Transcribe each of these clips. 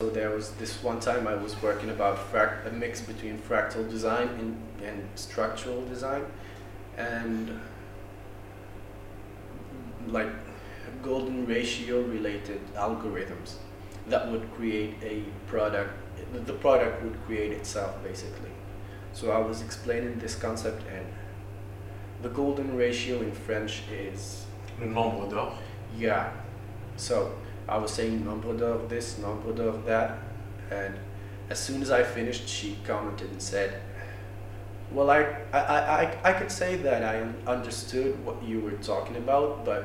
So there was this one time I was working about a mix between fractal design and, and structural design, and like golden ratio related algorithms that would create a product. The product would create itself basically. So I was explaining this concept, and the golden ratio in French is le nombre d'or. Yeah. So I was saying nombre d'or this, nombre d'or that, and as soon as I finished, she commented and said, "Well, I, I, I, I could say that I understood what you were talking about, but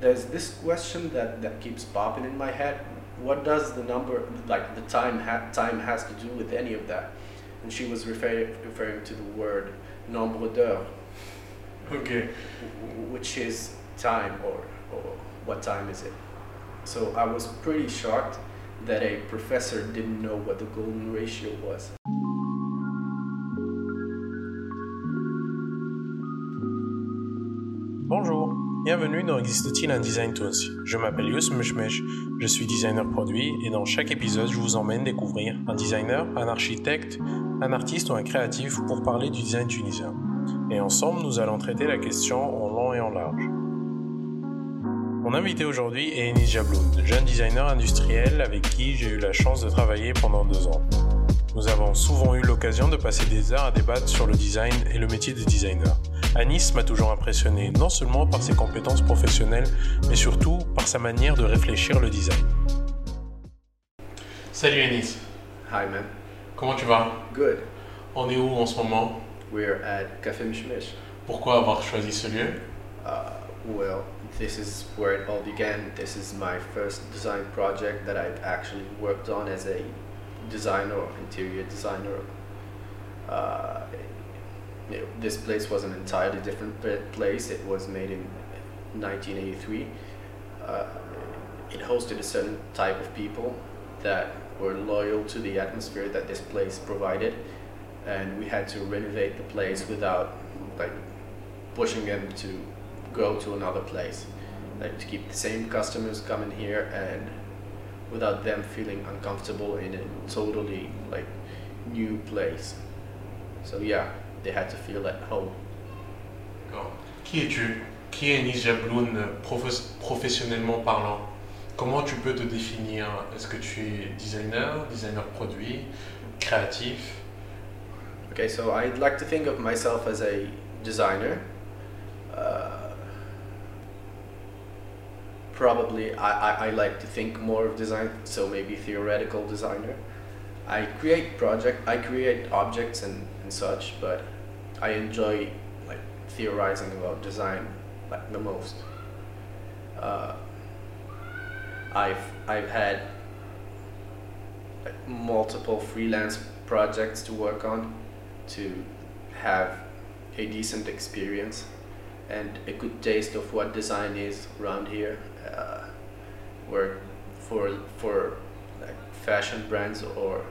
there's this question that, that keeps popping in my head. What does the number, like the time, ha- time has to do with any of that?" And she was refer- referring to the word nombre d'heures. Okay. Which is time, or, or what time is it? So I was pretty shocked that a professor didn't know what the golden ratio was. Bonjour, bienvenue dans Existe-t-il un design tools Je m'appelle Yus Meshmesh, je suis designer produit et dans chaque épisode je vous emmène découvrir un designer, un architecte, un artiste ou un créatif pour parler du design tunisien. Et ensemble nous allons traiter la question en long et en large. Mon invité aujourd'hui est Enis Jabloun, jeune designer industriel avec qui j'ai eu la chance de travailler pendant deux ans. Nous avons souvent eu l'occasion de passer des heures à débattre sur le design et le métier de designer. Anis m'a toujours impressionné, non seulement par ses compétences professionnelles, mais surtout par sa manière de réfléchir le design. Salut Anis. Hi man. Comment tu vas? Good. On est où en ce moment? We're at Café Mishmish. Pourquoi avoir choisi ce lieu? Uh, well, this is where it all began. This is my first design project that I've actually worked on as a designer or interior designer. Uh, this place was an entirely different place. It was made in 1983. Uh, it hosted a certain type of people that were loyal to the atmosphere that this place provided, and we had to renovate the place without like pushing them to go to another place like to keep the same customers coming here and without them feeling uncomfortable in a totally like new place. So yeah they had to feel at home. D'accord. Qui es-tu Qui est Anis Jabloun professionnellement parlant? Comment tu peux te définir? Est-ce que tu es designer, designer produit, créatif? Okay so i'd like to think of myself as a designer. Uh, probably I, I, I like to think more of design so maybe theoretical designer i create project i create objects and, and such but i enjoy like theorizing about design like the most uh, i've i've had like, multiple freelance projects to work on to have a decent experience and a good taste of what design is around here. Uh, work for for like fashion brands or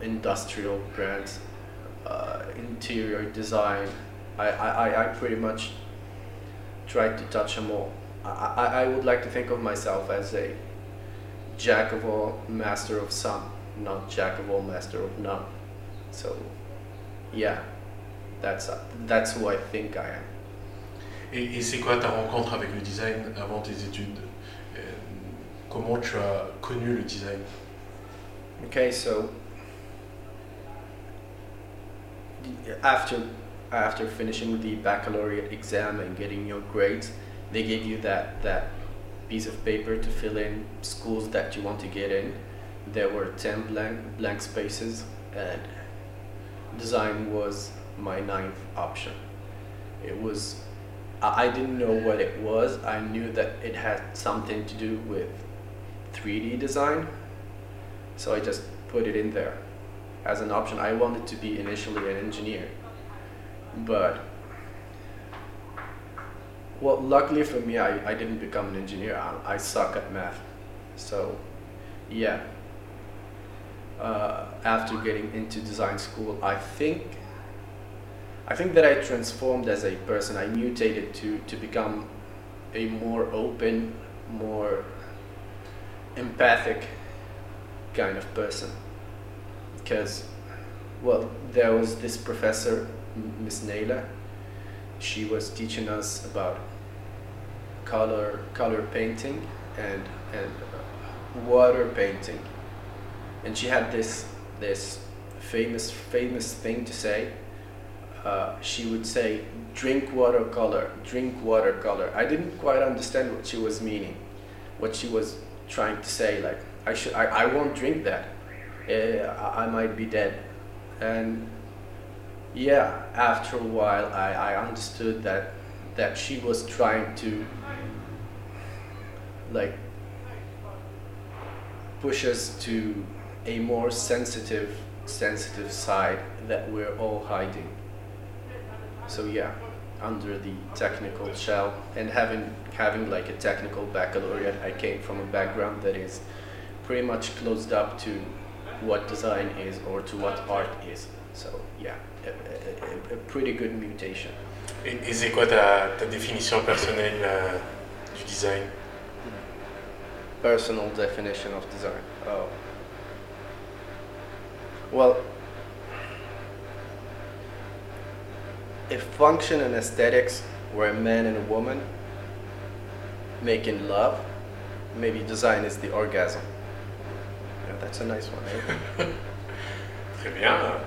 industrial brands, uh, interior design. I, I, I pretty much try to touch them all. I, I, I would like to think of myself as a jack of all, master of some, not jack of all, master of none. So, yeah, that's that's who I think I am. Et, et c'est quoi ta rencontre avec le design avant tes études Euh, Comment tu as connu le design Okay, so after after finishing the baccalaureate exam and getting your grades, they give you that that piece of paper to fill in schools that you want to get in. There were ten blank blank spaces, and design was my ninth option. It was I didn't know what it was. I knew that it had something to do with 3D design, so I just put it in there as an option. I wanted to be initially an engineer, but well, luckily for me, I, I didn't become an engineer. I, I suck at math, so yeah. Uh, after getting into design school, I think I think that I transformed as a person. I mutated to to become a more open, more empathic kind of person. Because well there was this professor miss naila she was teaching us about color color painting and and water painting. And she had this this famous famous thing to say uh, she would say drink watercolor drink watercolor i didn't quite understand what she was meaning what she was trying to say like i should i, I won't drink that. Uh, I, might be dead. And yeah after a while I, I understood that that she was trying to like push us to a more sensitive sensitive side that we're all hiding so yeah under the technical shell and having having like a technical baccalaureate I came from a background that is pretty much closed up to what design is or to what art is. So yeah a, a, a pretty good mutation. Et, c'est quoi ta, ta définition personnelle euh, du design? Personal definition of design. Oh. Well if function and aesthetics were a man and a woman making love, maybe design is the orgasm. Yeah, that's a nice one. Eh? Très bien.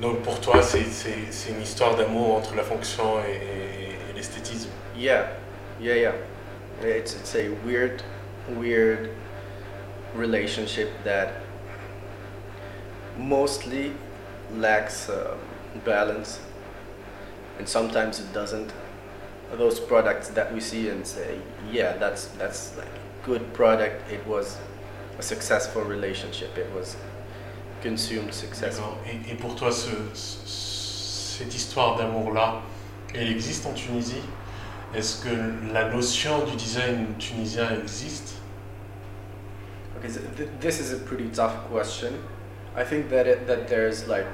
Donc pour toi, c'est une histoire d'amour entre la fonction et, et, et l'esthétisme. Yeah, yeah, yeah. It's, it's a weird, weird relationship that mostly lacks um, balance. And sometimes it doesn't. Those products that we see and say yeah that's that's like good product. It was a successful relationship. It was consumed successfully et, et, pour toi ce, cette histoire d'amour là elle existe en Tunisie? Est-ce que la notion du design tunisien existe? Okay so th this is a pretty tough question. I think that it, that there's like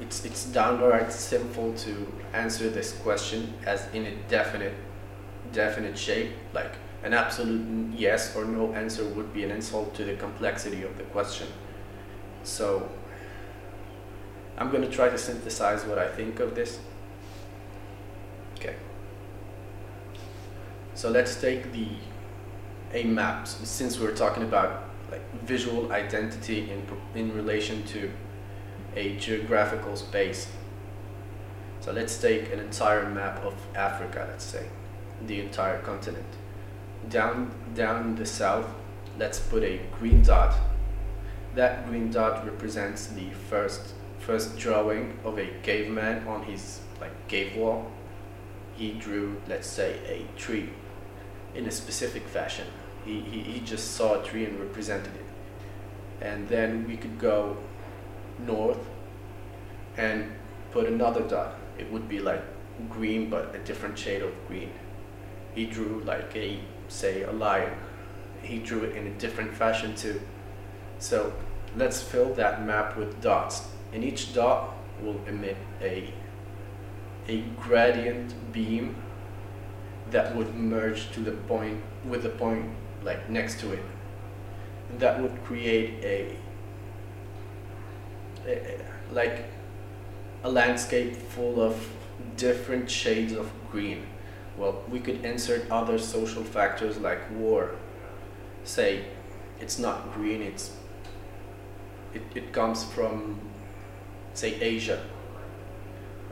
it's it's downright simple to answer this question as in a definite definite shape like an absolute yes or no answer would be an insult to the complexity of the question. So i'm going to try to synthesize what i think of this. Okay. So let's take the a map since we're talking about like visual identity in in relation to a geographical space. So let's take an entire map of Africa, let's say, the entire continent. Down, down the south, let's put a green dot. That green dot represents the first, first drawing of a caveman on his like cave wall. He drew, let's say, a tree in a specific fashion. He, he, he just saw a tree and represented it. And then we could go north and put another dot. It would be like green but a different shade of green. He drew like a, say, a lion. He drew it in a different fashion too. So let's fill that map with dots. And each dot will emit a, a gradient beam that would merge to the point, with the point like next to it. That would create a like a landscape full of different shades of green. Well, we could insert other social factors like war. Say, it's not green, it's it, it comes from, say, Asia.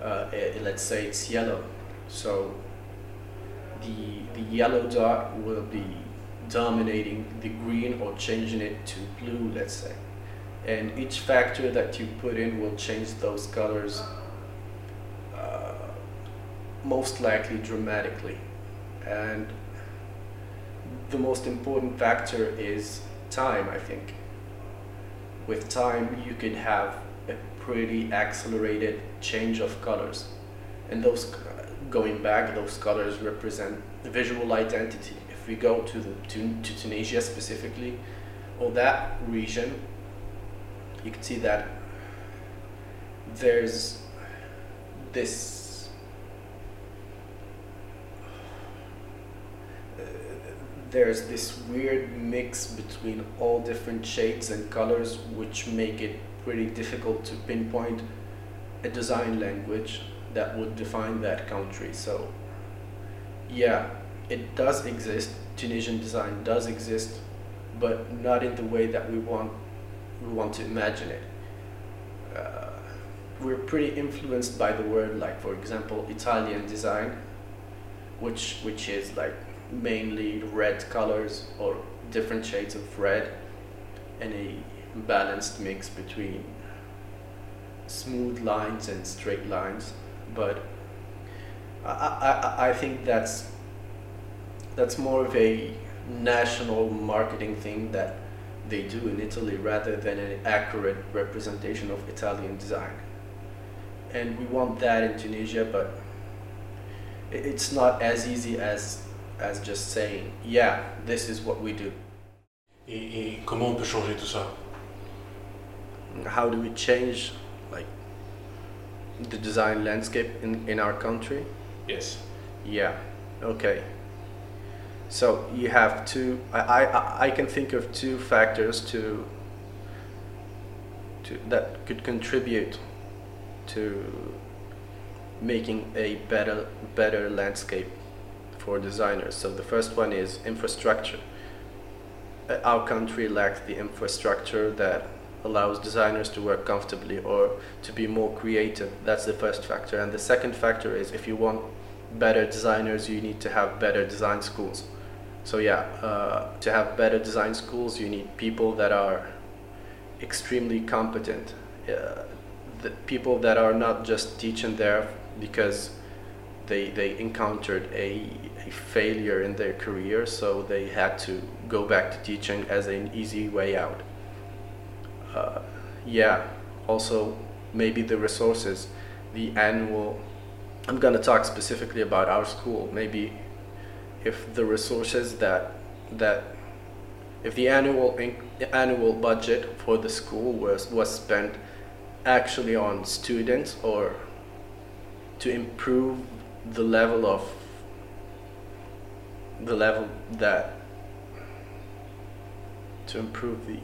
Uh, eh, let's say it's yellow. So the, the yellow dot will be dominating the green or changing it to blue, let's say and each factor that you put in will change those colors uh, most likely dramatically. And the most important factor is time I think. With time you could have a pretty accelerated change of colors. And those going back those colors represent the visual identity. If we go to the to, to Tunisia specifically or that region you can see that there's this there's this weird mix between all different shades and colors which make it pretty difficult to pinpoint a design language that would define that country. So yeah, it does exist. Tunisian design does exist, but not in the way that we want we want to imagine it. Uh, we're pretty influenced by the word, like for example, Italian design, which which is like mainly red colors or different shades of red, and a balanced mix between smooth lines and straight lines. But I, I, I think that's that's more of a national marketing thing that they do in Italy rather than an accurate representation of Italian design. And we want that in Tunisia, but it's not as easy as as just saying, yeah, this is what we do. Et, et comment on peut changer tout ça How do we change like the design landscape in, in our country? Yes. Yeah. Okay. So you have two. I, I, I can think of two factors to, to that could contribute to making a better better landscape for designers. So the first one is infrastructure. Uh, Our country lacks the infrastructure that allows designers to work comfortably or to be more creative. That's the first factor. And the second factor is if you want better designers, you need to have better design schools. So yeah, uh, to have better design schools, you need people that are extremely competent. Uh, the people that are not just teaching there because they, they encountered a, a failure in their career, so they had to go back to teaching as an easy way out. Uh, yeah, also maybe the resources, the annual. I'm gonna talk specifically about our school. Maybe if the resources that that if the annual annual budget for the school was was spent actually on students or to improve the level of the level that to improve the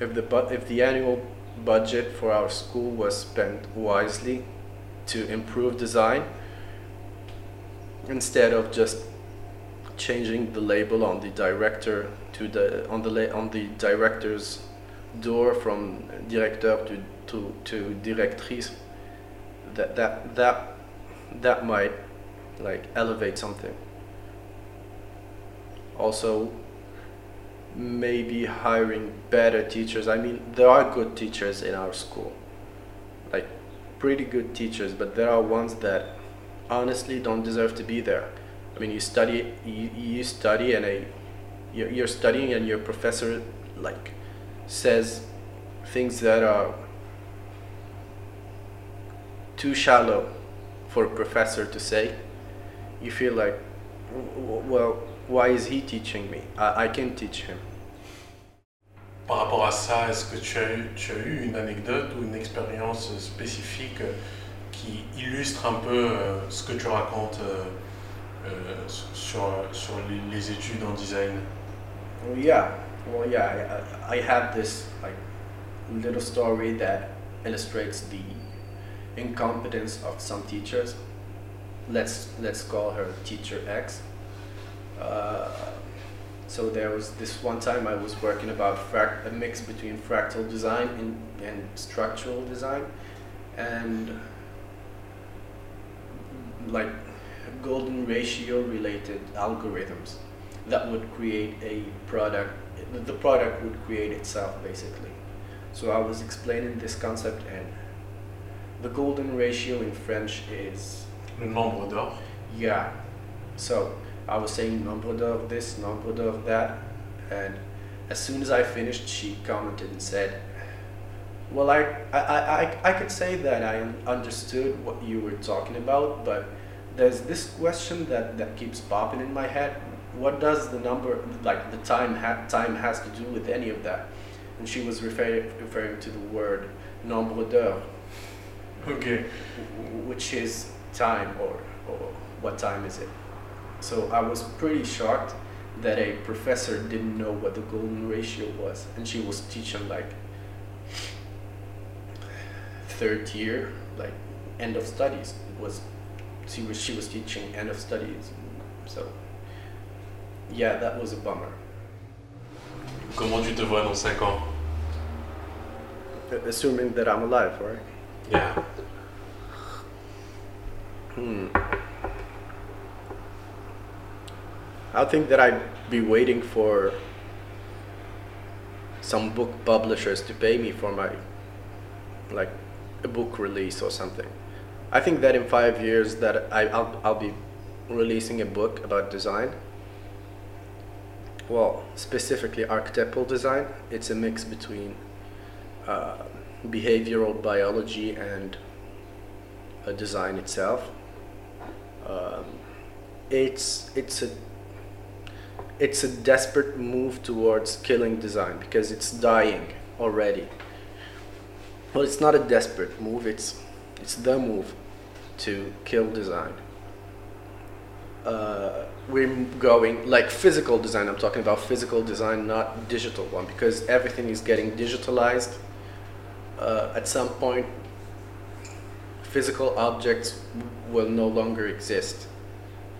if the bu- if the annual budget for our school was spent wisely to improve design instead of just changing the label on the director to the on the on the director's door from directeur to to, to directrice that that that that might like elevate something. Also maybe hiring better teachers. I mean there are good teachers in our school. Like pretty good teachers but there are ones that honestly don't deserve to be there i mean you study you, you study and a you're, you're studying and your professor like says things that are too shallow for a professor to say, you feel like, well, why is he teaching me? I, I can teach him. Par rapport à ça, est-ce que tu as, eu, tu as eu une anecdote ou une expérience spécifique euh, qui illustre un peu euh, ce que tu racontes euh, euh, sur, sur les, les études en design Well, yeah, well, yeah, I, I have this like little story that illustrates the incompetence of some teachers. Let's let's call her teacher X. Uh, so there was this one time I was working about a mix between fractal design and, and structural design, and like golden ratio related algorithms that would create a product the product would create itself basically. So i was explaining this concept and the golden ratio in french is Le nombre d'or. Yeah. So i was saying nombre d'or this nombre d'or that and as soon as i finished she commented and said well I, I, I, I could say that i understood what you were talking about but there's this question that, that keeps popping in my head. What does the number like the time ha- time has to do with any of that? And she was referring referring to the word nombre d'heures Ok. which is time or, or what time is it? So I was pretty shocked that a professor didn't know what the golden ratio was, and she was teaching like third year, like end of studies. It was she was she was teaching end of studies, so yeah, that was a bummer. Comment tu te vois dans 5 ans Assuming that I'm alive, right? Yeah. Hmm. I think that I'd be waiting for some book publishers to pay me for my like a book release or something. I think that in five years that I, I'll, I'll be releasing a book about design. Well, specifically archetypal design. It's a mix between uh, behavioral biology and uh, design itself. Um, it's it's a it's a desperate move towards killing design because it's dying already. Well, it's not a desperate move. It's it's the move to kill design. Uh, we're going like physical design. I'm talking about physical design, not digital one, because everything is getting digitalized. Uh, at some point, physical objects will no longer exist.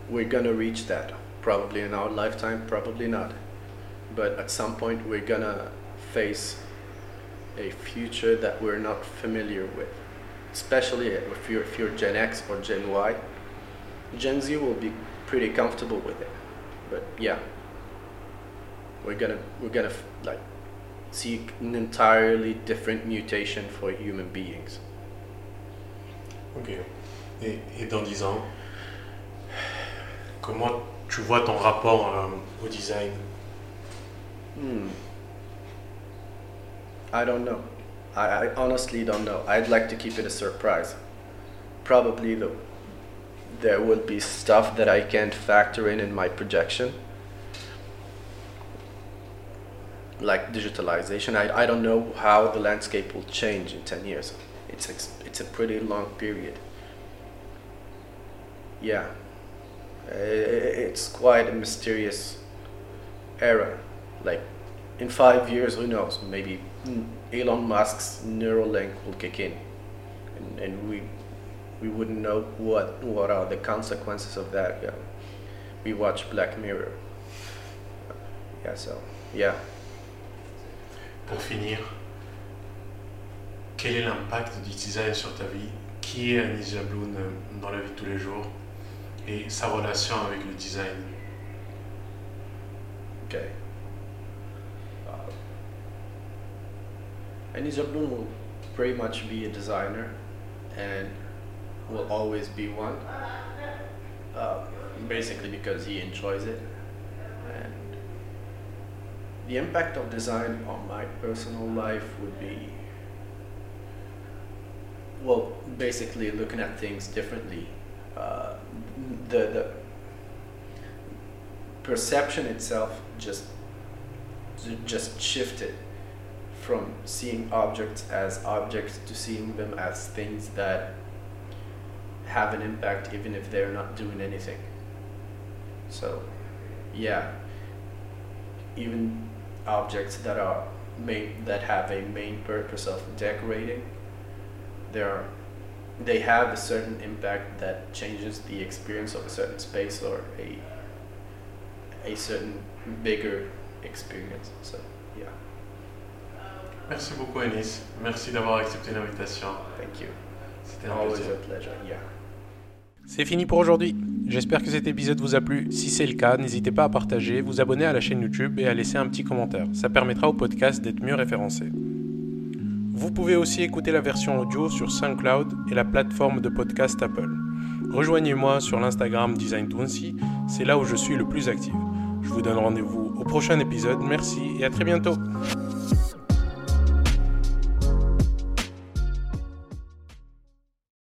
We're gonna reach that probably in our lifetime, probably not. But at some point, we're gonna face a future that we're not familiar with, especially if you're, if you're Gen X or Gen Y. Gen Z will be pretty comfortable with it, but yeah, we're gonna we're gonna like see an entirely different mutation for human beings. Ok. Et, et dans 10 ans, comment tu vois ton rapport euh, au design Hmm. I don't know. I, I honestly don't know. I'd like to keep it a surprise. Probably the, there will be stuff that I can't factor in in my projection. Like digitalization. I, I don't know how the landscape will change in 10 years. It's, it's a pretty long period. Yeah. It's quite a mysterious era. Like in five years, who knows? Maybe mm, Elon Musk's Neuralink will kick in, and, and we we wouldn't know what what are the consequences of that. Yeah, we watch Black Mirror. Yeah, so yeah. Pour finir, quel est l'impact du design sur ta vie Qui est Anis Jabloun euh, dans la vie de tous les jours Et sa relation avec le design Okay. Anis Jabloun will pretty much be a designer and will always be one. Uh, basically because he enjoys it. And the impact of design on my personal life would be well, basically looking at things differently. Uh, the the perception itself just just shifted from seeing objects as objects to seeing them as things that have an impact even if they're not doing anything. So, yeah, even objects that are main that have a main purpose of decorating, they are they have a certain impact that changes the experience of a certain space or a a certain bigger experience. So, yeah, Merci beaucoup Anis, merci d'avoir accepté l'invitation. thank you. C'était un Always plaisir. a pleasure. Yeah. C'est fini pour aujourd'hui. J'espère que cet épisode vous a plu. Si c'est le cas, n'hésitez pas à partager, vous abonner à la chaîne YouTube et à laisser un petit commentaire. Ça permettra au podcast d'être mieux référencé. Vous pouvez aussi écouter la version audio sur SoundCloud et la plateforme de podcast Apple. Rejoignez-moi sur l'Instagram Design c'est là où je suis le plus actif. Je vous donne rendez-vous au prochain épisode. Merci et à très bientôt.